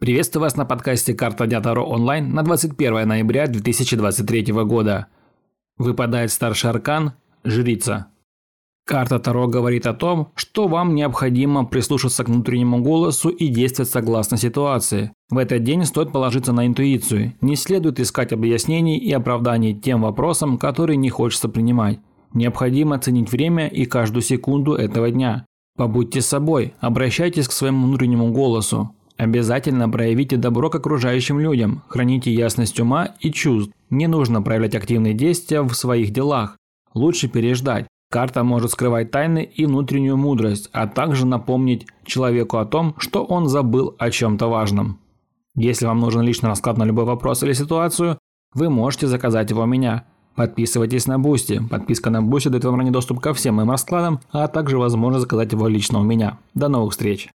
Приветствую вас на подкасте «Карта Дня Таро онлайн» на 21 ноября 2023 года. Выпадает старший аркан – Жрица. Карта Таро говорит о том, что вам необходимо прислушаться к внутреннему голосу и действовать согласно ситуации. В этот день стоит положиться на интуицию. Не следует искать объяснений и оправданий тем вопросам, которые не хочется принимать. Необходимо ценить время и каждую секунду этого дня. Побудьте собой, обращайтесь к своему внутреннему голосу, Обязательно проявите добро к окружающим людям, храните ясность ума и чувств. Не нужно проявлять активные действия в своих делах. Лучше переждать. Карта может скрывать тайны и внутреннюю мудрость, а также напомнить человеку о том, что он забыл о чем-то важном. Если вам нужен личный расклад на любой вопрос или ситуацию, вы можете заказать его у меня. Подписывайтесь на Бусти. Подписка на Бусти дает вам ранний доступ ко всем моим раскладам, а также возможность заказать его лично у меня. До новых встреч!